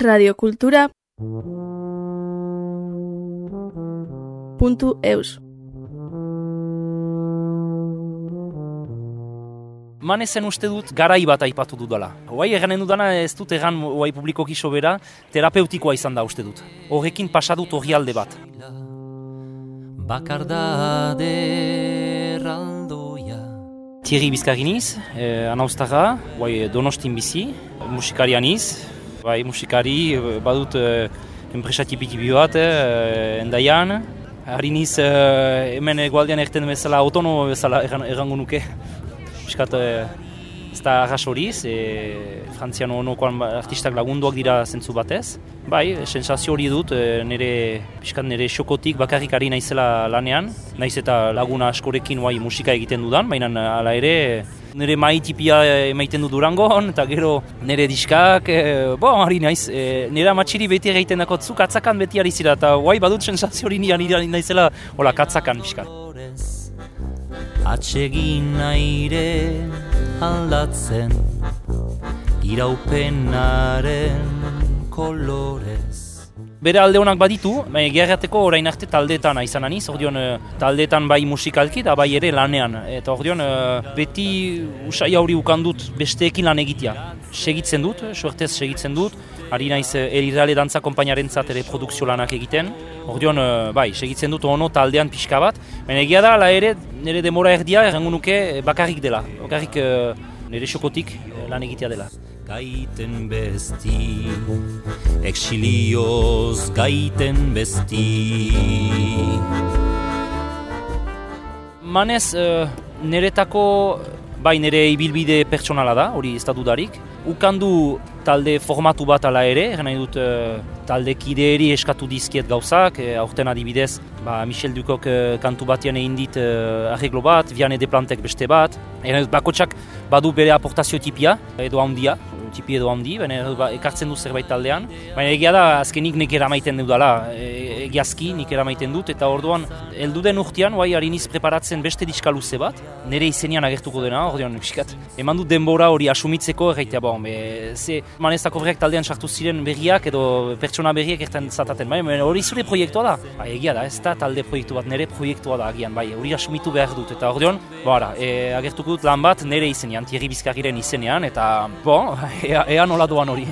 radiokultura eus Manezen uste dut garai bat aipatu dudala. Hoai eganen dudana ez dut egan hoai publikoki sobera terapeutikoa izan da uste dut. Horrekin pasadut horri alde bat. Erraldoia Thierry Bizkariniz, eh, anauztara, hoai donostin bizi, musikarianiz, bai musikari, eh, badut eh, enpresa tipi-tipi bat, eh, endaian, Hariniz eh, hemen egualdean erten bezala, autonomo bezala erran- errango nuke. Piskat, eh, ez da arras horiz, e, frantziano honokoan ba- artistak lagunduak dira zentzu batez. Bai, sensazio hori dut, e, nire, piskat nire xokotik bakarrik ari naizela lanean, naiz eta laguna askorekin bai musika egiten dudan, baina hala ere nire maitipia emaiten du durangon, eta gero nire diskak, e, bo, ari naiz, e, nire amatxiri beti egiten dako, zu katzakan beti ari zira, eta guai badut sensazio hori ni ari naizela, hola, katzakan kolorez Atsegin aire aldatzen Iraupenaren kolorez Bere alde honak baditu, gerrateko orain arte taldeetan izan aniz, ordion eh, taldeetan bai musikalki eta bai ere lanean. Eta ordion eh, beti usai hori ukandut besteekin lan egitea. Segitzen dut, suertez segitzen dut, ari naiz eh, erirale dantza kompainaren ere produkzio lanak egiten. Ordion, eh, bai, segitzen dut ono taldean pixka bat, baina egia da, ala ere, nire demora erdia errango nuke eh, bakarrik dela. Bakarrik eh, nire xokotik eh, lan egitea dela. Gaiten besti Exilioz gaiten besti Manez, uh, niretako, bai nire ibilbide pertsonala da, hori ez da dudarik. Ukandu talde formatu bat ala ere, nahi dut uh, talde kideeri eskatu dizkiet gauzak, e, aurten adibidez, ba, Michel Dukok uh, kantu batean egin dit uh, arreglo bat, Viane de Plantek beste bat. Egan nahi dut bakotsak badu bere aportazio tipia, edo handia, tipi edo handi, baina ba, ekartzen du zerbait taldean. Baina egia da, azkenik nik eramaiten dudala, e, egiazki nik eramaiten dut, eta orduan, heldu den urtean, bai, hariniz preparatzen beste diska luze bat, nire izenian agertuko dena, orduan, piskat, eman dut denbora hori asumitzeko, erraitea, bon, be, ze, manezako berriak taldean sartu ziren berriak, edo pertsona berriak erten zataten, bai, hori zure proiektua da, bai, egia da, ez da talde proiektu bat, nire proiektua da, agian, bai, hori asumitu behar dut, eta orduan, bara, e, agertuko dut lan bat nire izenean, Thierry Bizkarriren izenean, eta, bon, ea, ea nola doan hori.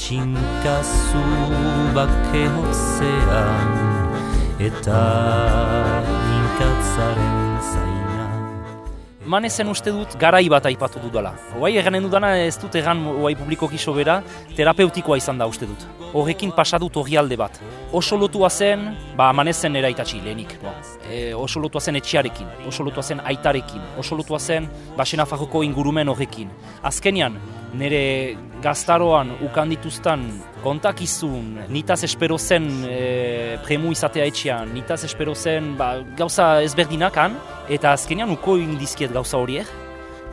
Txinkazu bake hotzean Eta inkatzaren zaina Manezen uste dut garai bat aipatu dudala. Hoai eganen dudana ez dut egan hoai publikoki sobera terapeutikoa izan da uste dut. Horrekin pasadut horri alde bat. Oso lotua zen, ba manezen eraitatzi lehenik. No. E, oso lotua zen etxiarekin, oso lotua zen aitarekin, oso lotua zen basena farroko ingurumen horrekin. Azkenian, nire gaztaroan ukandituztan kontakizun, nitaz espero zen e, premu izatea etxean, nitaz espero zen ba, gauza ezberdinakan, eta azkenean uko egin dizkiet gauza horiek,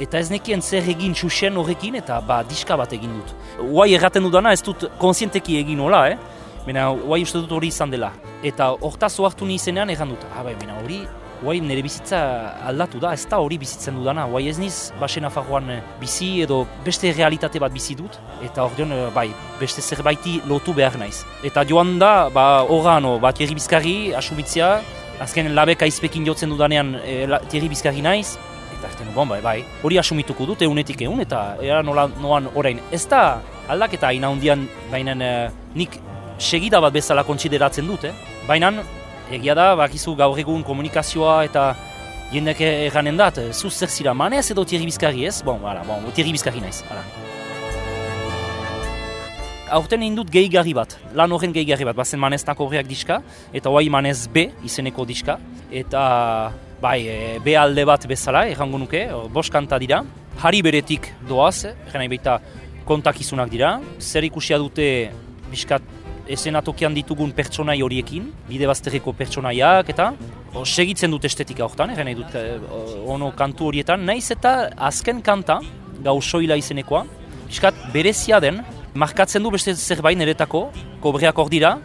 eta ez nekien zer egin txusen horrekin, eta ba, diska bat egin dut. Huai erraten dudana ez dut konsienteki egin hola, eh? Baina huai uste dut hori izan dela. Eta hortaz ohartu ni izenean erran dut, ah, bai, baina hori Guai nire bizitza aldatu da, ez da hori bizitzen dudana. Guai ez niz, basen afarroan bizi edo beste realitate bat bizi dut. Eta ordeon, eh, bai, beste zerbaiti lotu behar naiz. Eta joan da, ba, orano, ba, Thierry Bizkarri, asumitzia, azken labek aizpekin jotzen dudanean e, la, Thierry Bizkarri naiz. Eta erten, bon, bai, bai, hori asumituko dut egunetik egun, eta era nola noan orain. Ez da aldaketa ina hundian, baina eh, nik segida bat bezala kontsideratzen dut, eh? Baina egia da, bakizu gaur egun komunikazioa eta jendek erranen dat, zuz zer zira manez edo Thierry Bizkarri ez? Bon, voilà, bon, Thierry Bizkarri naiz. Voilà. Aurten egin dut gehigarri bat, lan horren gehigarri bat, bazen maneztako horreak diska, eta hoai manez B izeneko diska, eta bai, e, B alde bat bezala, errango nuke, bost dira, Hari beretik doaz, erran nahi baita kontakizunak dira, zer ikusia dute biskat esenatokian ditugun pertsonai horiekin, bide bazterreko pertsonaiak eta o, segitzen dut estetika horretan, egin nahi dut e, ono kantu horietan, naiz eta azken kanta, gau soila izenekoa, biskat berezia den, markatzen du beste zerbait niretako, kobreak hor dira,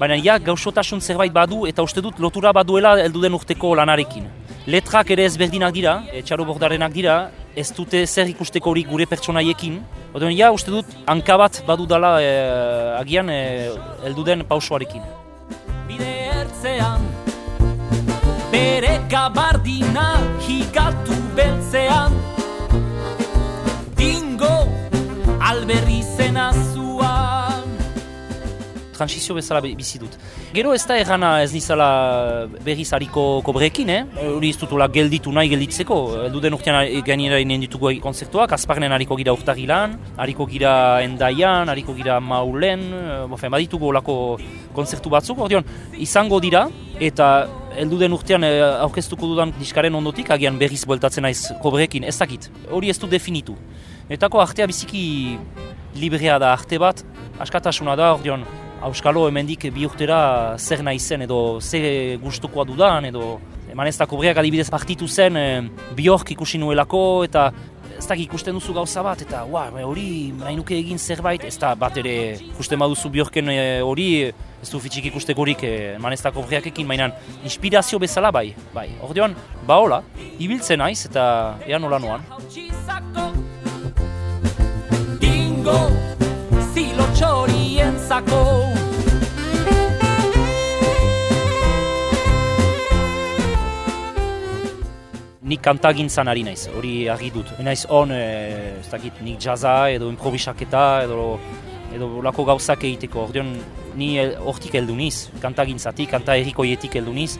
baina ja gausotasun zerbait badu eta uste dut lotura baduela heldu den urteko lanarekin. Letrak ere ezberdinak dira, e, txaro bordarenak dira, ez dute zer ikusteko hori gure pertsonaiekin. Oden, ja, uste dut, hanka bat badudala e, agian e, elduden pausoarekin. Bide ertzean Bere gabardina hikatu beltzean Dingo alberri zena zuan transizio bezala be- bizi dut. Gero ez da errana ez nizala berriz hariko kobrekin, eh? Hori ez dutula gelditu nahi gelditzeko. Elduden urtean eh, gainera inen ditugu konzertuak, azparnen hariko gira urtagilan, hariko gira endaian, hariko gira maulen, eh, bofen, baditugu olako konzertu batzuk, ordeon, izango dira, eta elduden urtean eh, aurkeztuko dudan diskaren ondotik, agian berriz bueltatzen naiz kobrekin, ez dakit. Hori ez du definitu. Etako artea biziki librea da arte bat, askatasuna da, ordeon, Auskalo hemendik bi urtera zer nahi zen edo ze gustukoa dudan edo eman ez da kobreak adibidez partitu zen e, biork ikusi nuelako eta ez da ikusten duzu gauza bat eta ua, hori nahi egin zerbait ez da bat ere ikusten baduzu biorken e, hori ez du fitxik ikustekorik e, eman ez da kobreakekin mainan inspirazio bezala bai, bai. Ordean, ba hola, ibiltzen naiz eta ea nola noan. Dingo Zilo txorientzako nik kantagintzan ari naiz, hori argi dut. Naiz on, e, ez dakit, nik jazza edo improvisaketa edo edo lako gauzak egiteko. Ordeon, ni hortik heldu niz, kantagintzatik, kanta errikoietik heldu niz.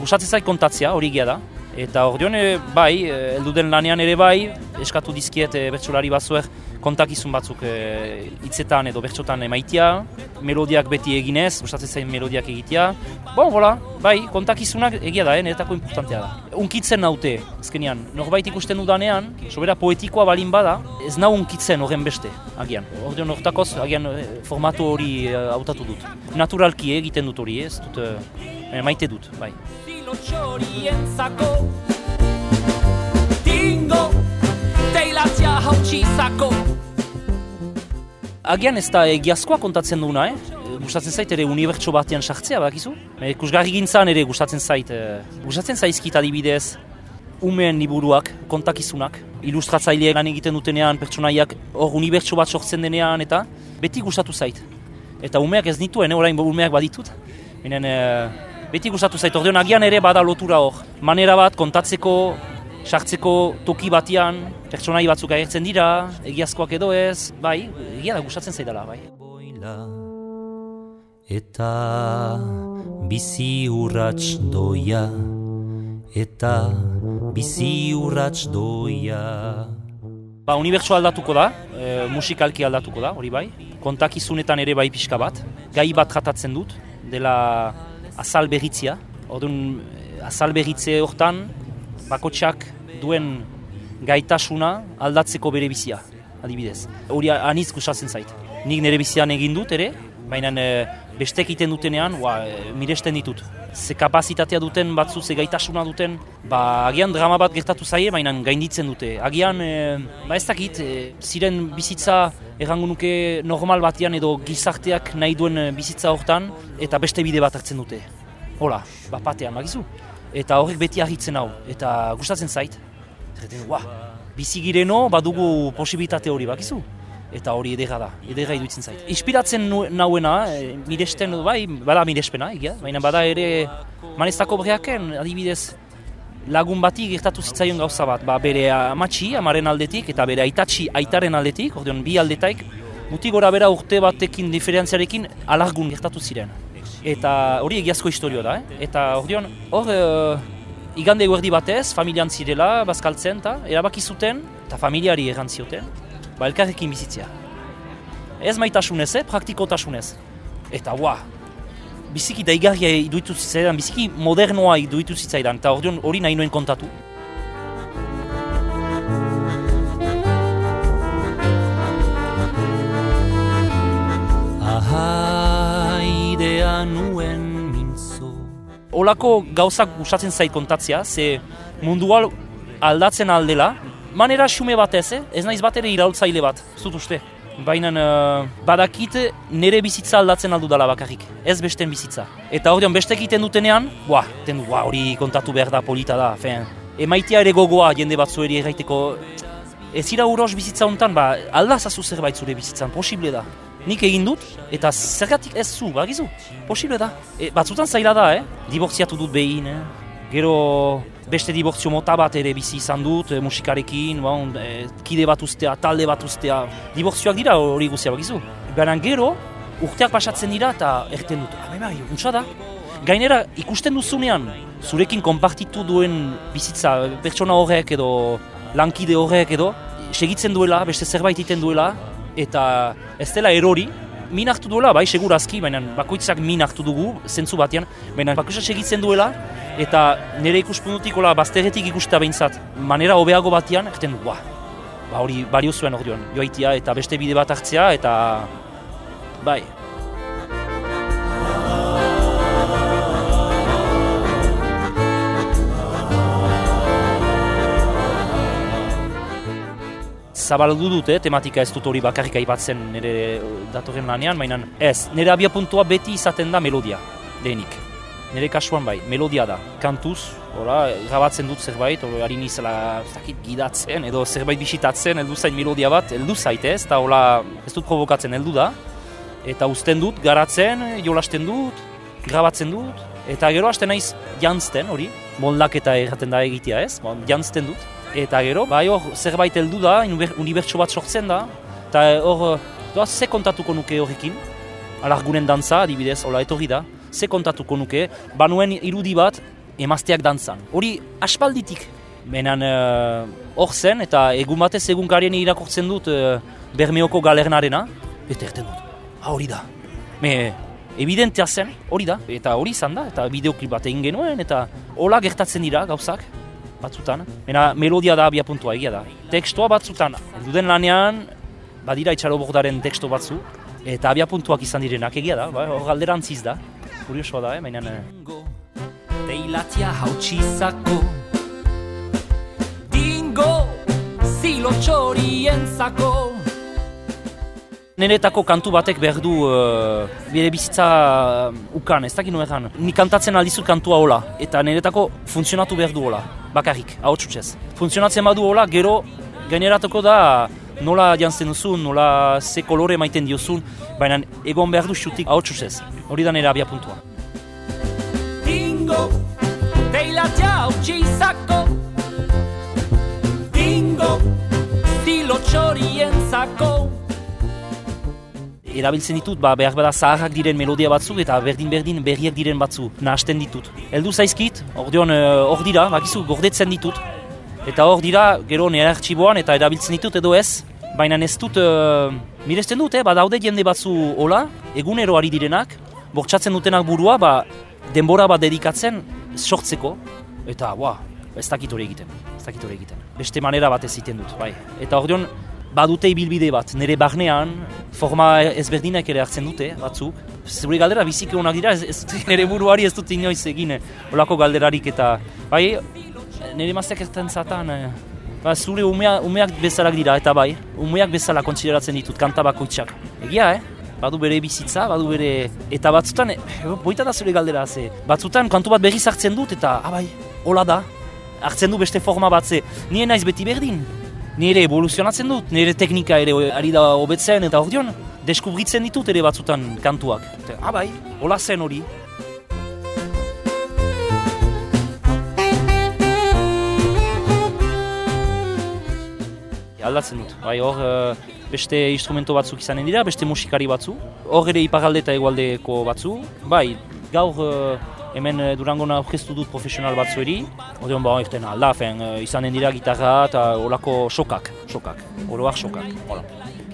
Gustatzen zait kontatzea, hori egia da. Eta ordeon, e, bai, e, heldu den lanean ere bai, eskatu dizkiet e, bertsolari batzuek kontakizun batzuk e, hitzetan edo bertsotan emaitia, melodiak beti eginez, gustatzen zain melodiak egitea. Bon, bola, bai, kontakizunak egia da, eh, niretako importantea da. Unkitzen naute, azkenean, norbait ikusten dudanean, sobera poetikoa balin bada, ez nau unkitzen horren beste, agian. Ordeon hortakoz, agian eh, formatu hori eh, hautatu dut. Naturalki egiten dut hori, ez dut, eh, maite dut, bai. Zilo txorientzako Dingo Teilatzia hautsizako Agian ez da egiazkoa kontatzen duna, eh? Gustatzen zait ere unibertso batean sartzea, bakizu? E, kusgarri gintzan ere gustatzen zait, eh, gustatzen zaizkit adibidez, umeen liburuak, kontakizunak, ilustratzaileak lan egiten dutenean, pertsonaiak hor unibertso bat sortzen denean, eta beti gustatu zait. Eta umeak ez nituen, eh, orain umeak baditut. Minen, eh, beti gustatu zait, ordeon agian ere bada lotura hor. Manera bat kontatzeko, sartzeko toki batean, pertsonai batzuk agertzen dira, egiazkoak edo ez, bai, egia da gustatzen zaidala, bai. Eta bizi urrats doia Eta bizi urrats doia Ba, unibertso aldatuko da, e, musikalki aldatuko da, hori bai. Kontakizunetan ere bai pixka bat. Gai bat jatatzen dut, dela azal berritzia. Orduan, eh, azal berritze hortan, bakotxak duen gaitasuna aldatzeko bere bizia, adibidez. Hori anitz gustatzen zait. Nik nire bizian egin dut ere, baina e, bestek egiten dutenean, ba, e, miresten ditut. Ze kapazitatea duten batzu, ze gaitasuna duten, ba, agian drama bat gertatu zaie, baina gainditzen dute. Agian, e, ba ez dakit, e, ziren bizitza errango nuke normal batean edo gizarteak nahi duen e, bizitza hortan, eta beste bide bat hartzen dute. Hola, bat batean, bagizu? Eta horrek beti argitzen hau, eta gustatzen zait. Zerreten, wa, bizi gireno badugu posibilitate hori, bakizu? Eta hori edera da, edera iduitzen zait. Inspiratzen nauena, e, miresten, bai, bada mirespena, egia, baina bada ere maneztako breaken, adibidez, lagun bati gertatu zitzaion gauza bat, ba, bere amatxi, amaren aldetik, eta bere aitatxi, aitaren aldetik, ordeon bi aldetaik, muti gora bera urte batekin diferentziarekin alargun gertatu ziren. Eta hori egiazko historioa da, eh? Eta ordeon, hor, e, igande eguerdi batez, familian zirela, bazkaltzen, eta erabaki zuten, eta familiari errantzioten, ba, elkarrekin bizitzea. Ez maitasunez, eh? praktikotasunez. Eta, ua, biziki daigarria iduitu zitzaidan, biziki modernoa iduitu zitzaidan, eta ordeon hori nahi nuen kontatu. Ahaidea nuen mintzo Olako gauzak gustatzen zait kontatzea, ze mundua aldatzen aldela, manera xume batez, eh? ez naiz bat ere iraultzaile bat, ez dut uste. Baina uh, badakit nire bizitza aldatzen aldu dala bakarrik, ez besten bizitza. Eta hori bestek egiten dutenean, buah, ten buah, hori kontatu behar da, polita da, fen. Emaitia ere gogoa jende batzueri erraiteko, ez ira uros bizitza honetan, ba, aldazazu zerbait zure bizitzan, posible da. Nik egin dut, eta zergatik ez zu, bagizu, posible da. E, batzutan zaila da, eh? dibortziatu dut behin, eh? Gero beste dibortzio mota bat ere bizi izan dut, e, musikarekin, bon, e, kide bat ustea, talde bat ustea, dibortzioak dira hori guztia bagizu. Baina gero, urteak pasatzen dira eta erten dut, ah, bai, untsa da. Gainera, ikusten duzunean, zurekin konpartitu duen bizitza, pertsona horrek edo lankide horrek edo, segitzen duela, beste zerbait egiten duela, eta ez dela erori, min hartu duela, bai, segurazki, baina bakoitzak min hartu dugu, zentzu batean, baina bakoitzak segitzen duela, eta nire ikuspuntutik, ola, bazterretik ikusta behintzat, manera hobeago batean, erten du, ba, hori bario zuen orduan, joaitia, eta beste bide bat hartzea, eta, bai, zabaldu dute, tematika ez dut hori bakarrik aipatzen nire datorren lanean, baina ez, nire abia puntua beti izaten da melodia, denik. Nire kasuan bai, melodia da, kantuz, ora, grabatzen dut zerbait, ora, harin izela zakit gidatzen, edo zerbait bisitatzen, heldu zain melodia bat, heldu zaite ez, eta hola, ez dut provokatzen heldu da, eta uzten dut, garatzen, jolasten dut, grabatzen dut, eta gero hasten naiz jantzten, hori, moldaketa erraten da egitea ez, jantzten dut, Eta gero, bai hor, zerbait heldu da, unibertso bat sortzen da, eta hor, doa, ze kontatuko nuke horrekin, alargunen dantza, adibidez, hola etorri da, ze kontatuko nuke, banuen irudi bat, emazteak dantzan. Hori, aspalditik, menan uh, hor zen, eta egun batez egun karien irakortzen dut uh, Bermeoko galernarena, eta erten dut, ha hori da. Me, evidentea zen, hori da, eta hori izan da, eta bideoklip bat egin genuen, eta hola gertatzen dira gauzak, batzutan. Mena melodia da abia puntua egia da. Tekstua batzutan, duden lanean, badira itxaro bordaren teksto batzu, eta abia puntuak izan direnak egia da, ba, hor galderantziz da. Kuriosoa da, eh, mainan... Deilatia hautsizako Dingo Zilo txorien zako Neretako kantu batek behar du uh, bere bizitza uh, ukan, ez dakit nuen Ni kantatzen aldizut kantua hola, eta neretako funtzionatu behar du hola bakarrik, hau txutxez. Funtzionatzen badu hola, gero gaineratuko da nola jantzen duzun, nola ze kolore maiten diozun, baina egon behar du xutik hau txutxez. Hori da nire abia puntua. Dingo, teila txau txizako Dingo, stilo txorien zako erabiltzen ditut, ba, behar bada zaharrak diren melodia batzuk eta berdin-berdin berriak diren batzu nahasten ditut. Heldu zaizkit, ordeon eh, hor dira, bakizu, gordetzen ditut. Eta hor dira, gero nire artxiboan eta erabiltzen ditut edo ez, baina ez dut, uh, miresten dut, eh, badaude jende batzu hola, egunero ari direnak, bortxatzen dutenak burua, ba, denbora bat dedikatzen sortzeko, eta, ba, ez dakit hori egiten, ez dakit hori egiten. Beste manera bat ez egiten dut, bai. Eta ordeon, badute ibilbide bat, nire barnean, forma ezberdinak ere hartzen dute, batzuk. Zure galdera biziki honak dira, ez, ez, nire buruari ez dut inoiz egin, olako galderarik eta, bai, nire mazteak ez zatan, eh, ba, zure umea, umeak bezalak dira, eta bai, umeak bezala kontsideratzen ditut, kanta bakoitzak. Egia, eh? Badu bere bizitza, badu bere... Eta batzutan, eh, boita da zure galdera, ze. Batzutan, kantu bat berriz hartzen dut, eta, abai, ah, hola da. Hartzen du beste forma bat, ze. Nien naiz beti berdin nire evoluzionatzen dut, nire teknika ere ari da hobetzen eta hor deskubritzen ditut ere batzutan kantuak. Eta, ah bai, hola zen hori. Aldatzen dut, bai hor uh, beste instrumento batzuk izanen dira, beste musikari batzu. Hor ere iparalde eta egualdeko batzu. Bai, gaur uh, hemen e, Durangona aurkeztu dut profesional batzueri. Odeon ba, irten alda, fen, e, izanen dira gitarra eta olako sokak, sokak, oroak sokak. Hola.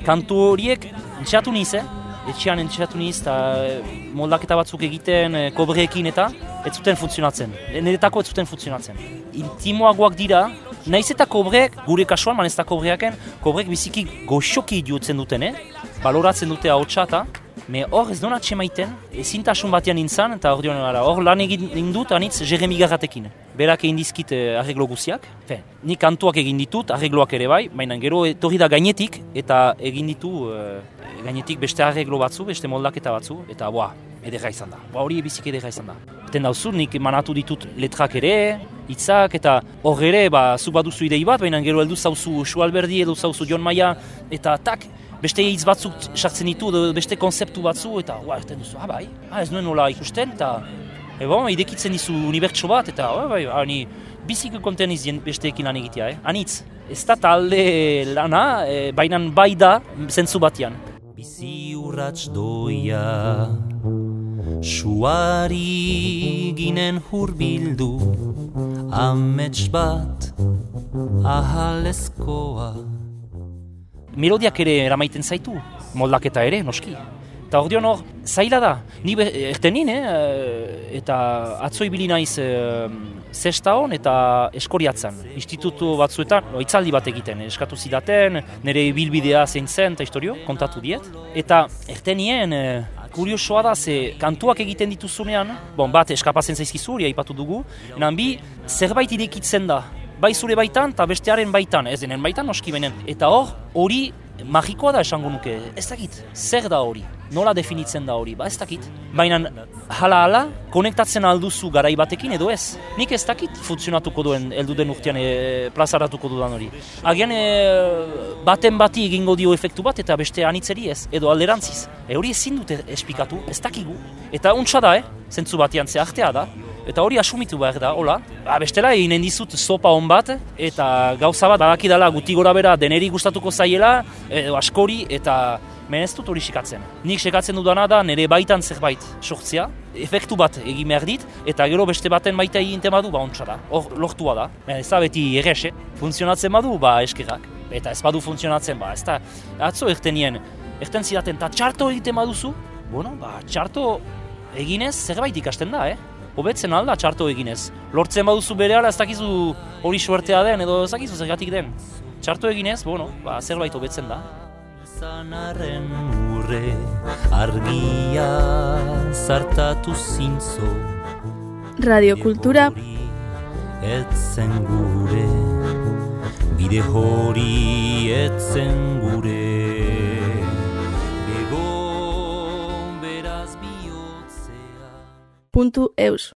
Kantu horiek entxeatu niz, eh? etxean entxeatu niz, eta e, moldaketa batzuk egiten kobreekin eta ez zuten funtzionatzen. Niretako ez zuten funtzionatzen. Intimoagoak dira, nahiz eta kobreek, gure kasuan, manez eta kobreaken, kobreek biziki goxoki diotzen duten, eh? baloratzen dute hau txata, Me hor ez donat maiten, ezintasun batean nintzen, eta hor hor lan egin dut anitz Jeremy Garratekin. Berak egin dizkit eh, arreglo guziak. Fe, nik kantuak egin ditut, arregloak ere bai, baina gero etorri da gainetik, eta egin ditu eh, gainetik beste arreglo batzu, beste moldaketa batzu, eta boa, edera izan da. Boa hori ebizik edera izan da. Eten dauzu, nik manatu ditut letrak ere, hitzak eta hor ere, ba, zu baduzu idei bat, baina gero heldu zauzu Sualberdi, edo zauzu John Maia, eta tak, beste hitz batzuk sartzen ditu, beste konzeptu batzu, eta ua, erten duzu, ah bai, ah, ez nuen nola ikusten, eta e bon, idekitzen dizu unibertso bat, eta ah, bai, hani, bizik konten izien besteekin lan egitea, eh? Anitz, ez da talde lana, e, baina bai da zentzu batean. Bizi urratx doia Suari ginen hurbildu Amets bat ahalezkoa Melodiak ere eramaiten zaitu, moldaketa ere, noski. Eta hor hor, zaila da, ni erten nien, eh? eta atzo ibili naiz eh, zesta hon eta eskoriatzen. Institutu batzuetan, no, itzaldi bat egiten, eskatu zidaten, nire bilbidea zein zen, eta historio, kontatu diet. Eta erten nien, eh, kuriosoa da, ze kantuak egiten dituzunean, bon, bat eskapazen zaizkizu, hori aipatu dugu, enan bi, zerbait irekitzen da, bai zure baitan eta bestearen baitan, ez denen baitan noski benen. Eta hor, hori magikoa da esango nuke, ez dakit, zer da hori, nola definitzen da hori, ba ez dakit. Baina hala-hala, konektatzen alduzu garai batekin edo ez. Nik ez dakit funtzionatuko duen, eldu den urtean e, plazaratuko dudan hori. Agian e, baten bati egingo dio efektu bat eta beste anitzeri ez, edo alderantziz. E, hori ezin dute esplikatu, ez dakigu. Eta untsa da, eh? zentzu batian ze artea da. Eta hori asumitu behar da, hola. Ba, bestela egin dizut sopa hon bat, eta gauza bat badakidala guti gora bera deneri gustatuko zaiela, edo askori, eta menez dut hori sekatzen. Nik sekatzen dudana da nire baitan zerbait sortzea, efektu bat egin behar dit, eta gero beste baten baita egin tema du, ba ontsa da, hor lortua da. Men ez da beti errexe, funtzionatzen badu, ba eskerrak. Eta ez badu funtzionatzen, ba ez da, atzo erten nien, erten zidaten, eta txarto egiten baduzu, bueno, ba txarto eginez zerbait ikasten da, eh? Hobetzen alda txarto eginez. Lortzen baduzu bere ala ez dakizu hori suertea den edo ez dakizu zergatik den. Txarto eginez, bueno, ba, zerbait hobetzen da. Zanaren urre argia zartatu zintzo Radiokultura Etzen gure Bide hori etzen gure Bego beraz bihotzea puntu eus.